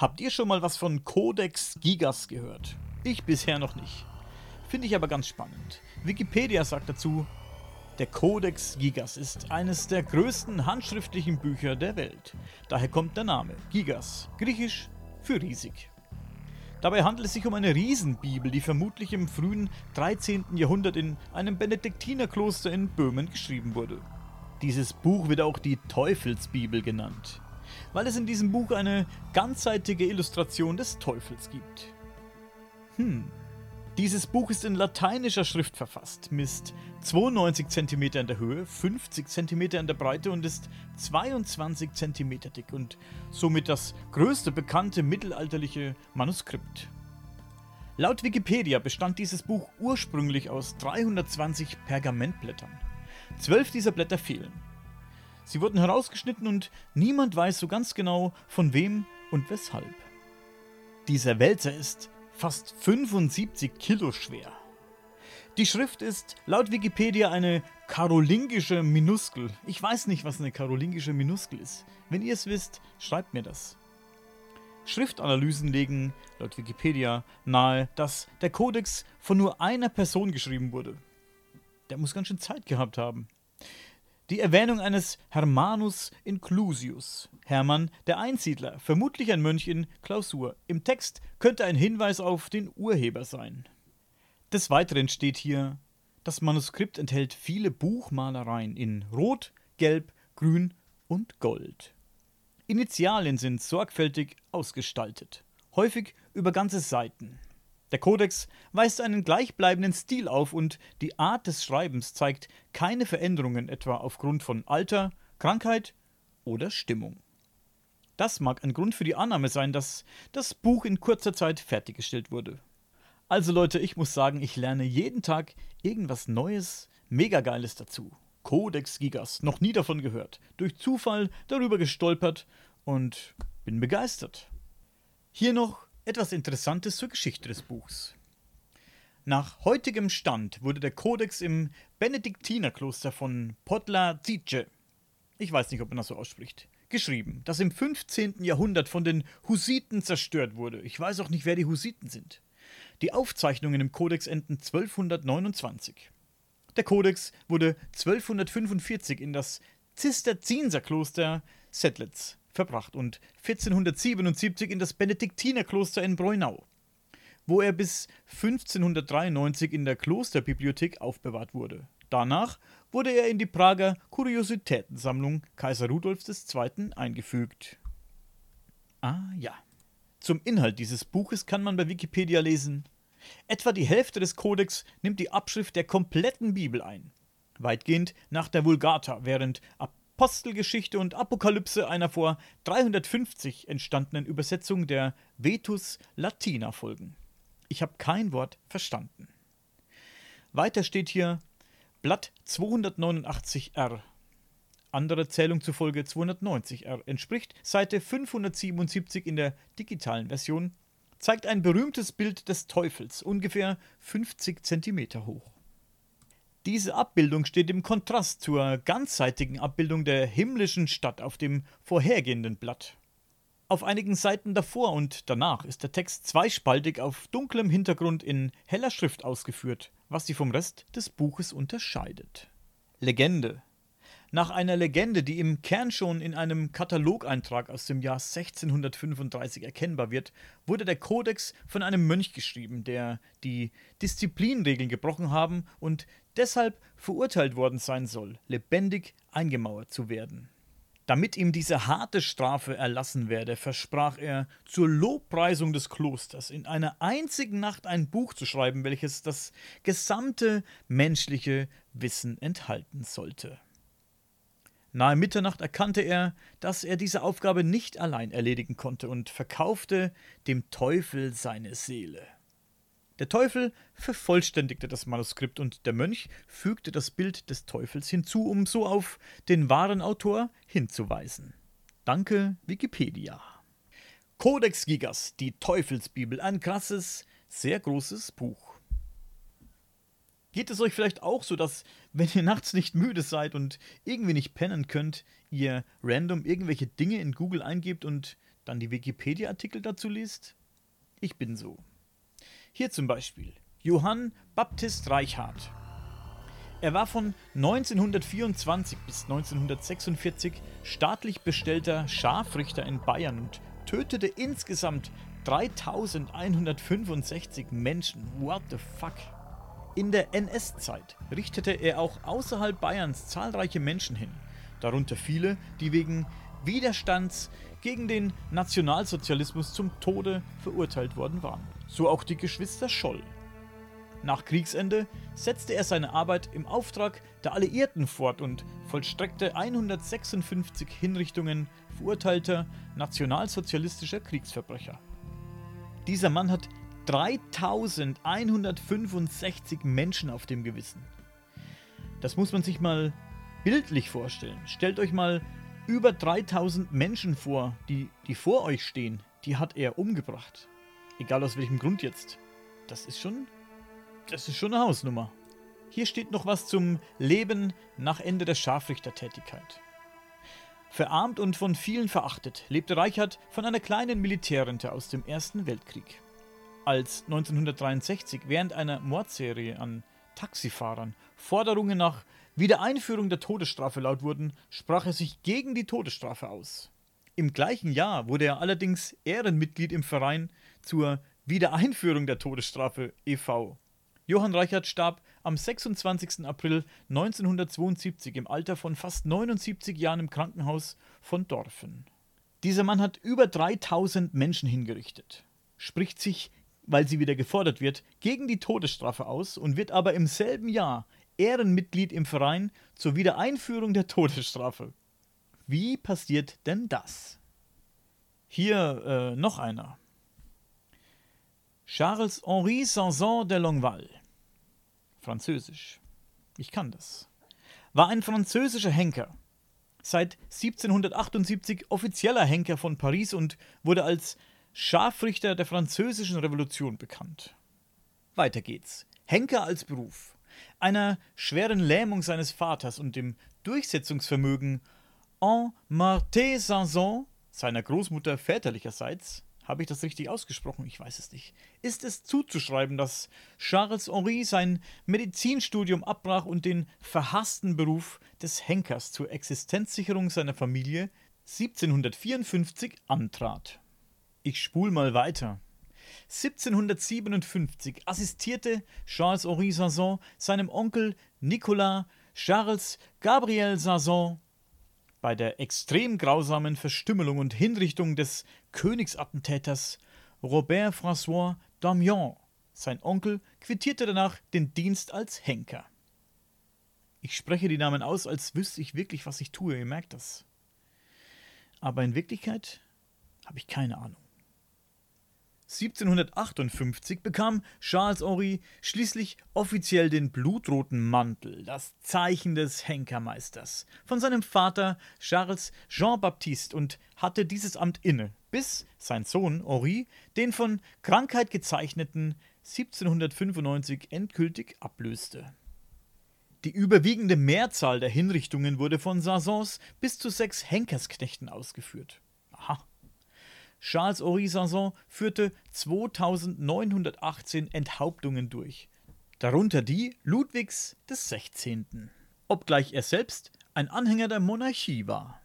Habt ihr schon mal was von Codex Gigas gehört? Ich bisher noch nicht. Finde ich aber ganz spannend. Wikipedia sagt dazu, der Codex Gigas ist eines der größten handschriftlichen Bücher der Welt. Daher kommt der Name Gigas, griechisch für riesig. Dabei handelt es sich um eine Riesenbibel, die vermutlich im frühen 13. Jahrhundert in einem Benediktinerkloster in Böhmen geschrieben wurde. Dieses Buch wird auch die Teufelsbibel genannt weil es in diesem Buch eine ganzseitige Illustration des Teufels gibt. Hm. Dieses Buch ist in lateinischer Schrift verfasst, misst 92 cm in der Höhe, 50 cm in der Breite und ist 22 cm dick und somit das größte bekannte mittelalterliche Manuskript. Laut Wikipedia bestand dieses Buch ursprünglich aus 320 Pergamentblättern. Zwölf dieser Blätter fehlen. Sie wurden herausgeschnitten und niemand weiß so ganz genau, von wem und weshalb. Dieser Wälzer ist fast 75 Kilo schwer. Die Schrift ist laut Wikipedia eine karolingische Minuskel. Ich weiß nicht, was eine karolingische Minuskel ist. Wenn ihr es wisst, schreibt mir das. Schriftanalysen legen laut Wikipedia nahe, dass der Kodex von nur einer Person geschrieben wurde. Der muss ganz schön Zeit gehabt haben. Die Erwähnung eines Hermanus Inclusius, Hermann der Einsiedler, vermutlich ein Mönch in Klausur, im Text könnte ein Hinweis auf den Urheber sein. Des Weiteren steht hier, das Manuskript enthält viele Buchmalereien in Rot, Gelb, Grün und Gold. Initialien sind sorgfältig ausgestaltet, häufig über ganze Seiten. Der Kodex weist einen gleichbleibenden Stil auf und die Art des Schreibens zeigt keine Veränderungen etwa aufgrund von Alter, Krankheit oder Stimmung. Das mag ein Grund für die Annahme sein, dass das Buch in kurzer Zeit fertiggestellt wurde. Also Leute, ich muss sagen, ich lerne jeden Tag irgendwas Neues, mega geiles dazu. Codex Gigas, noch nie davon gehört, durch Zufall darüber gestolpert und bin begeistert. Hier noch etwas Interessantes zur Geschichte des Buchs. Nach heutigem Stand wurde der Kodex im Benediktinerkloster von Podla Zice, ich weiß nicht, ob man das so ausspricht, geschrieben, das im 15. Jahrhundert von den Hussiten zerstört wurde. Ich weiß auch nicht, wer die Hussiten sind. Die Aufzeichnungen im Kodex enden 1229. Der Kodex wurde 1245 in das Zisterzienserkloster Sedlitz verbracht und 1477 in das Benediktinerkloster in Breunau, wo er bis 1593 in der Klosterbibliothek aufbewahrt wurde. Danach wurde er in die Prager Kuriositätensammlung Kaiser Rudolfs II. eingefügt. Ah ja. Zum Inhalt dieses Buches kann man bei Wikipedia lesen. Etwa die Hälfte des Kodex nimmt die Abschrift der kompletten Bibel ein. Weitgehend nach der Vulgata, während ab Apostelgeschichte und Apokalypse einer vor 350 entstandenen Übersetzung der Vetus Latina folgen. Ich habe kein Wort verstanden. Weiter steht hier Blatt 289r. Andere Zählung zufolge 290r entspricht Seite 577 in der digitalen Version, zeigt ein berühmtes Bild des Teufels, ungefähr 50 cm hoch. Diese Abbildung steht im Kontrast zur ganzseitigen Abbildung der himmlischen Stadt auf dem vorhergehenden Blatt. Auf einigen Seiten davor und danach ist der Text zweispaltig auf dunklem Hintergrund in heller Schrift ausgeführt, was sie vom Rest des Buches unterscheidet. Legende nach einer Legende, die im Kern schon in einem Katalogeintrag aus dem Jahr 1635 erkennbar wird, wurde der Kodex von einem Mönch geschrieben, der die Disziplinregeln gebrochen haben und deshalb verurteilt worden sein soll, lebendig eingemauert zu werden. Damit ihm diese harte Strafe erlassen werde, versprach er, zur Lobpreisung des Klosters in einer einzigen Nacht ein Buch zu schreiben, welches das gesamte menschliche Wissen enthalten sollte. Nahe Mitternacht erkannte er, dass er diese Aufgabe nicht allein erledigen konnte und verkaufte dem Teufel seine Seele. Der Teufel vervollständigte das Manuskript und der Mönch fügte das Bild des Teufels hinzu, um so auf den wahren Autor hinzuweisen. Danke, Wikipedia. Codex Gigas, die Teufelsbibel, ein krasses, sehr großes Buch. Geht es euch vielleicht auch so, dass, wenn ihr nachts nicht müde seid und irgendwie nicht pennen könnt, ihr random irgendwelche Dinge in Google eingebt und dann die Wikipedia-Artikel dazu liest? Ich bin so. Hier zum Beispiel Johann Baptist Reichhardt. Er war von 1924 bis 1946 staatlich bestellter Scharfrichter in Bayern und tötete insgesamt 3165 Menschen. What the fuck? In der NS-Zeit richtete er auch außerhalb Bayerns zahlreiche Menschen hin, darunter viele, die wegen Widerstands gegen den Nationalsozialismus zum Tode verurteilt worden waren. So auch die Geschwister Scholl. Nach Kriegsende setzte er seine Arbeit im Auftrag der Alliierten fort und vollstreckte 156 Hinrichtungen verurteilter nationalsozialistischer Kriegsverbrecher. Dieser Mann hat 3165 Menschen auf dem Gewissen. Das muss man sich mal bildlich vorstellen. Stellt euch mal über 3000 Menschen vor, die, die vor euch stehen. Die hat er umgebracht. Egal aus welchem Grund jetzt. Das ist schon das ist schon eine Hausnummer. Hier steht noch was zum Leben nach Ende der Scharfrichtertätigkeit. Verarmt und von vielen verachtet, lebte Reichert von einer kleinen Militärrente aus dem Ersten Weltkrieg. Als 1963 während einer Mordserie an Taxifahrern Forderungen nach Wiedereinführung der Todesstrafe laut wurden, sprach er sich gegen die Todesstrafe aus. Im gleichen Jahr wurde er allerdings Ehrenmitglied im Verein zur Wiedereinführung der Todesstrafe e.V. Johann Reichert starb am 26. April 1972 im Alter von fast 79 Jahren im Krankenhaus von Dorfen. Dieser Mann hat über 3000 Menschen hingerichtet, spricht sich, weil sie wieder gefordert wird, gegen die Todesstrafe aus und wird aber im selben Jahr Ehrenmitglied im Verein zur Wiedereinführung der Todesstrafe. Wie passiert denn das? Hier äh, noch einer. Charles-Henri Sanson de Longueval Französisch. Ich kann das. War ein französischer Henker. Seit 1778 offizieller Henker von Paris und wurde als Scharfrichter der französischen Revolution bekannt. Weiter geht's. Henker als Beruf. Einer schweren Lähmung seines Vaters und dem Durchsetzungsvermögen en Marté Sanson, seiner Großmutter väterlicherseits, habe ich das richtig ausgesprochen? Ich weiß es nicht. Ist es zuzuschreiben, dass Charles Henri sein Medizinstudium abbrach und den verhassten Beruf des Henkers zur Existenzsicherung seiner Familie 1754 antrat? Ich spul mal weiter. 1757 assistierte Charles Henri Sanson seinem Onkel Nicolas Charles Gabriel Sanson bei der extrem grausamen Verstümmelung und Hinrichtung des Königsattentäters Robert François Damiens. Sein Onkel quittierte danach den Dienst als Henker. Ich spreche die Namen aus, als wüsste ich wirklich, was ich tue, ihr merkt das. Aber in Wirklichkeit habe ich keine Ahnung. 1758 bekam Charles Henri schließlich offiziell den blutroten Mantel, das Zeichen des Henkermeisters, von seinem Vater Charles Jean-Baptiste und hatte dieses Amt inne, bis sein Sohn Henri den von Krankheit gezeichneten 1795 endgültig ablöste. Die überwiegende Mehrzahl der Hinrichtungen wurde von Sansons bis zu sechs Henkersknechten ausgeführt. Aha. Charles Sanson führte 2918 Enthauptungen durch, darunter die Ludwigs des 16., obgleich er selbst ein Anhänger der Monarchie war.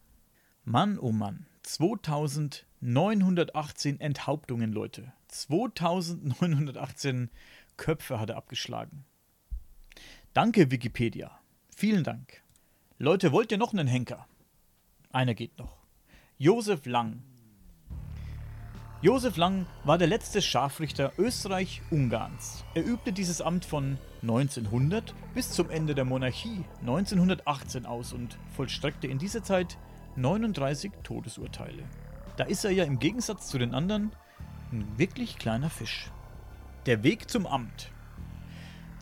Mann, oh Mann, 2918 Enthauptungen, Leute. 2918 Köpfe hat er abgeschlagen. Danke, Wikipedia. Vielen Dank. Leute, wollt ihr noch einen Henker? Einer geht noch. Josef Lang, Josef Lang war der letzte Scharfrichter Österreich-Ungarns. Er übte dieses Amt von 1900 bis zum Ende der Monarchie 1918 aus und vollstreckte in dieser Zeit 39 Todesurteile. Da ist er ja im Gegensatz zu den anderen ein wirklich kleiner Fisch. Der Weg zum Amt.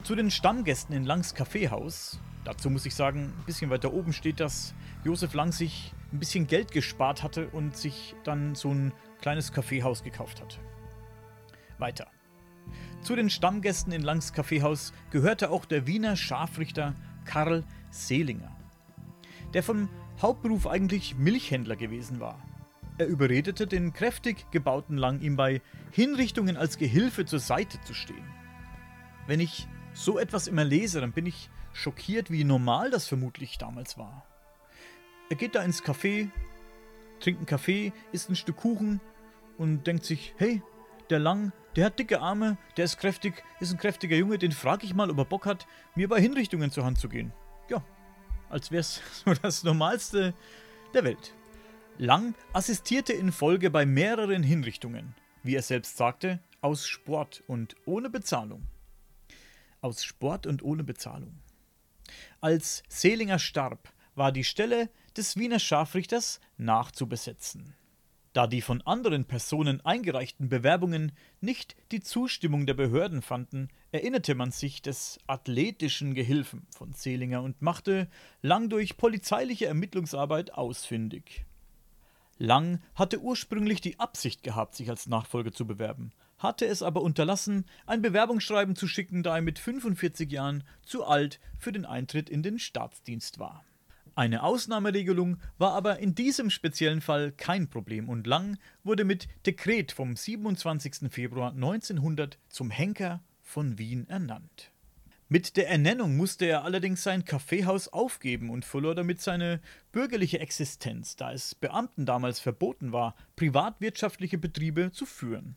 Zu den Stammgästen in Langs Kaffeehaus, dazu muss ich sagen, ein bisschen weiter oben steht, dass Josef Lang sich ein bisschen Geld gespart hatte und sich dann so ein kleines Kaffeehaus gekauft hat. Weiter. Zu den Stammgästen in Langs Kaffeehaus gehörte auch der Wiener Scharfrichter Karl Seelinger, der vom Hauptberuf eigentlich Milchhändler gewesen war. Er überredete den kräftig gebauten Lang, ihm bei Hinrichtungen als Gehilfe zur Seite zu stehen. Wenn ich so etwas immer lese, dann bin ich schockiert, wie normal das vermutlich damals war. Er geht da ins Café, trinkt einen Kaffee, isst ein Stück Kuchen und denkt sich, hey, der Lang, der hat dicke Arme, der ist kräftig, ist ein kräftiger Junge, den frage ich mal, ob er Bock hat, mir bei Hinrichtungen zur Hand zu gehen. Ja, als wäre es so das Normalste der Welt. Lang assistierte in Folge bei mehreren Hinrichtungen, wie er selbst sagte, aus Sport und ohne Bezahlung. Aus Sport und ohne Bezahlung. Als Selinger starb, war die Stelle des Wiener Scharfrichters nachzubesetzen. Da die von anderen Personen eingereichten Bewerbungen nicht die Zustimmung der Behörden fanden, erinnerte man sich des athletischen Gehilfen von Selinger und machte Lang durch polizeiliche Ermittlungsarbeit ausfindig. Lang hatte ursprünglich die Absicht gehabt, sich als Nachfolger zu bewerben, hatte es aber unterlassen, ein Bewerbungsschreiben zu schicken, da er mit 45 Jahren zu alt für den Eintritt in den Staatsdienst war. Eine Ausnahmeregelung war aber in diesem speziellen Fall kein Problem und Lang wurde mit Dekret vom 27. Februar 1900 zum Henker von Wien ernannt. Mit der Ernennung musste er allerdings sein Kaffeehaus aufgeben und verlor damit seine bürgerliche Existenz, da es Beamten damals verboten war, privatwirtschaftliche Betriebe zu führen.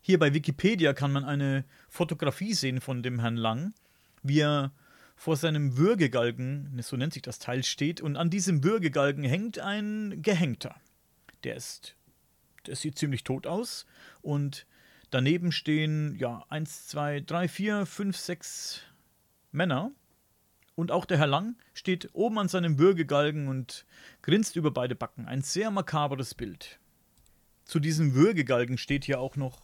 Hier bei Wikipedia kann man eine Fotografie sehen von dem Herrn Lang, wie er vor seinem Würgegalgen, so nennt sich das Teil, steht und an diesem Würgegalgen hängt ein Gehängter. Der ist, der sieht ziemlich tot aus und daneben stehen, ja, eins, zwei, drei, vier, fünf, sechs Männer. Und auch der Herr Lang steht oben an seinem Würgegalgen und grinst über beide Backen. Ein sehr makabres Bild. Zu diesem Würgegalgen steht hier auch noch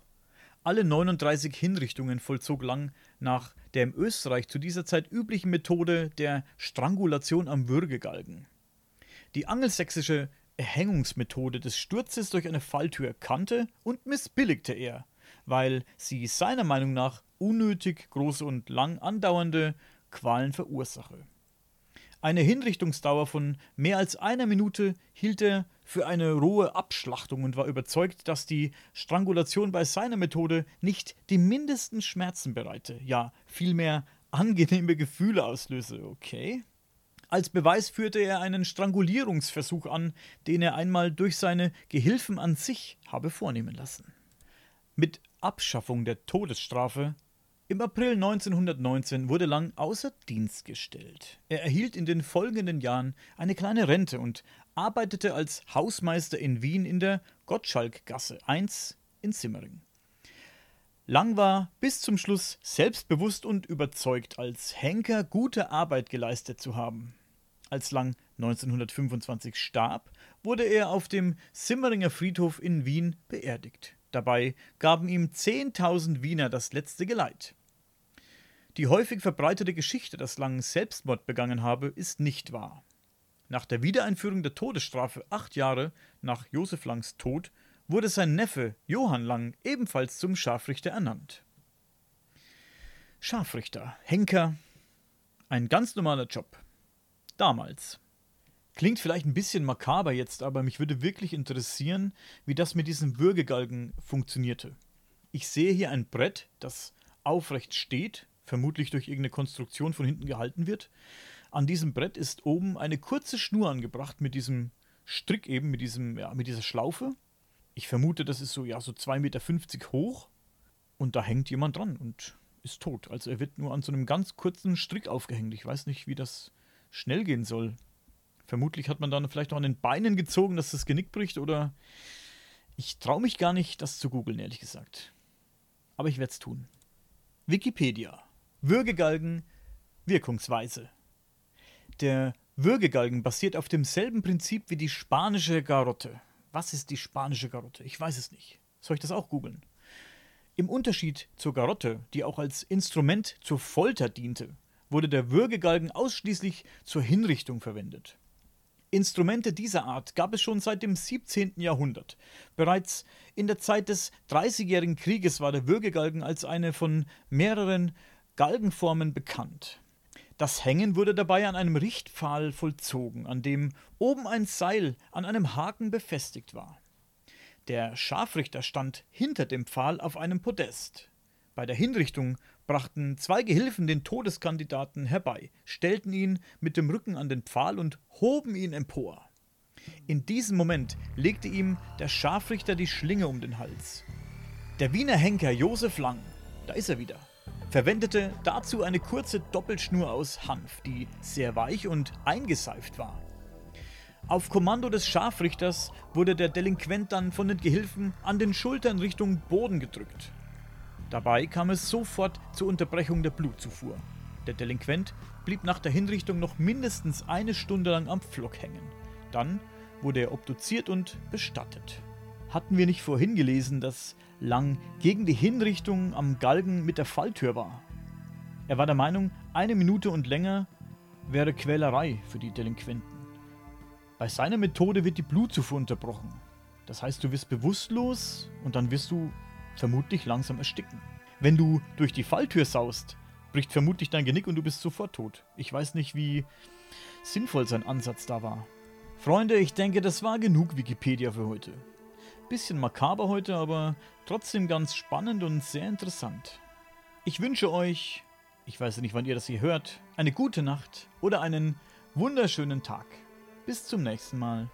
alle 39 Hinrichtungen vollzog Lang nach der im Österreich zu dieser Zeit üblichen Methode der Strangulation am Würgegalgen. Die angelsächsische Erhängungsmethode des Sturzes durch eine Falltür kannte und missbilligte er, weil sie seiner Meinung nach unnötig große und lang andauernde Qualen verursache. Eine Hinrichtungsdauer von mehr als einer Minute hielt er für eine rohe Abschlachtung und war überzeugt, dass die Strangulation bei seiner Methode nicht die mindesten Schmerzen bereite, ja vielmehr angenehme Gefühle auslöse. Okay? Als Beweis führte er einen Strangulierungsversuch an, den er einmal durch seine Gehilfen an sich habe vornehmen lassen. Mit Abschaffung der Todesstrafe im April 1919 wurde Lang außer Dienst gestellt. Er erhielt in den folgenden Jahren eine kleine Rente und arbeitete als Hausmeister in Wien in der Gottschalkgasse 1 in Simmering. Lang war bis zum Schluss selbstbewusst und überzeugt, als Henker gute Arbeit geleistet zu haben. Als Lang 1925 starb, wurde er auf dem Simmeringer Friedhof in Wien beerdigt. Dabei gaben ihm 10.000 Wiener das letzte Geleit. Die häufig verbreitete Geschichte, dass Lang Selbstmord begangen habe, ist nicht wahr. Nach der Wiedereinführung der Todesstrafe acht Jahre nach Josef Langs Tod wurde sein Neffe Johann Lang ebenfalls zum Scharfrichter ernannt. Scharfrichter, Henker, ein ganz normaler Job. Damals. Klingt vielleicht ein bisschen makaber jetzt, aber mich würde wirklich interessieren, wie das mit diesem Würgegalgen funktionierte. Ich sehe hier ein Brett, das aufrecht steht, vermutlich durch irgendeine Konstruktion von hinten gehalten wird. An diesem Brett ist oben eine kurze Schnur angebracht mit diesem Strick eben, mit, diesem, ja, mit dieser Schlaufe. Ich vermute, das ist so, ja, so 2,50 Meter hoch. Und da hängt jemand dran und ist tot. Also er wird nur an so einem ganz kurzen Strick aufgehängt. Ich weiß nicht, wie das schnell gehen soll. Vermutlich hat man dann vielleicht noch an den Beinen gezogen, dass das Genick bricht oder. Ich traue mich gar nicht, das zu googeln, ehrlich gesagt. Aber ich werde es tun. Wikipedia. Würgegalgen Wirkungsweise. Der Würgegalgen basiert auf demselben Prinzip wie die spanische Garotte. Was ist die spanische Garotte? Ich weiß es nicht. Soll ich das auch googeln? Im Unterschied zur Garotte, die auch als Instrument zur Folter diente, wurde der Würgegalgen ausschließlich zur Hinrichtung verwendet. Instrumente dieser Art gab es schon seit dem 17. Jahrhundert. Bereits in der Zeit des Dreißigjährigen Krieges war der Würgegalgen als eine von mehreren Galgenformen bekannt. Das Hängen wurde dabei an einem Richtpfahl vollzogen, an dem oben ein Seil an einem Haken befestigt war. Der Scharfrichter stand hinter dem Pfahl auf einem Podest. Bei der Hinrichtung brachten zwei Gehilfen den Todeskandidaten herbei, stellten ihn mit dem Rücken an den Pfahl und hoben ihn empor. In diesem Moment legte ihm der Scharfrichter die Schlinge um den Hals. Der Wiener Henker Josef Lang, da ist er wieder, verwendete dazu eine kurze Doppelschnur aus Hanf, die sehr weich und eingeseift war. Auf Kommando des Scharfrichters wurde der Delinquent dann von den Gehilfen an den Schultern Richtung Boden gedrückt. Dabei kam es sofort zur Unterbrechung der Blutzufuhr. Der Delinquent blieb nach der Hinrichtung noch mindestens eine Stunde lang am Pflock hängen. Dann wurde er obduziert und bestattet. Hatten wir nicht vorhin gelesen, dass Lang gegen die Hinrichtung am Galgen mit der Falltür war? Er war der Meinung, eine Minute und länger wäre Quälerei für die Delinquenten. Bei seiner Methode wird die Blutzufuhr unterbrochen. Das heißt, du wirst bewusstlos und dann wirst du vermutlich langsam ersticken. Wenn du durch die Falltür saust, bricht vermutlich dein Genick und du bist sofort tot. Ich weiß nicht, wie sinnvoll sein Ansatz da war. Freunde, ich denke, das war genug Wikipedia für heute. Bisschen makaber heute, aber trotzdem ganz spannend und sehr interessant. Ich wünsche euch, ich weiß nicht, wann ihr das hier hört, eine gute Nacht oder einen wunderschönen Tag. Bis zum nächsten Mal.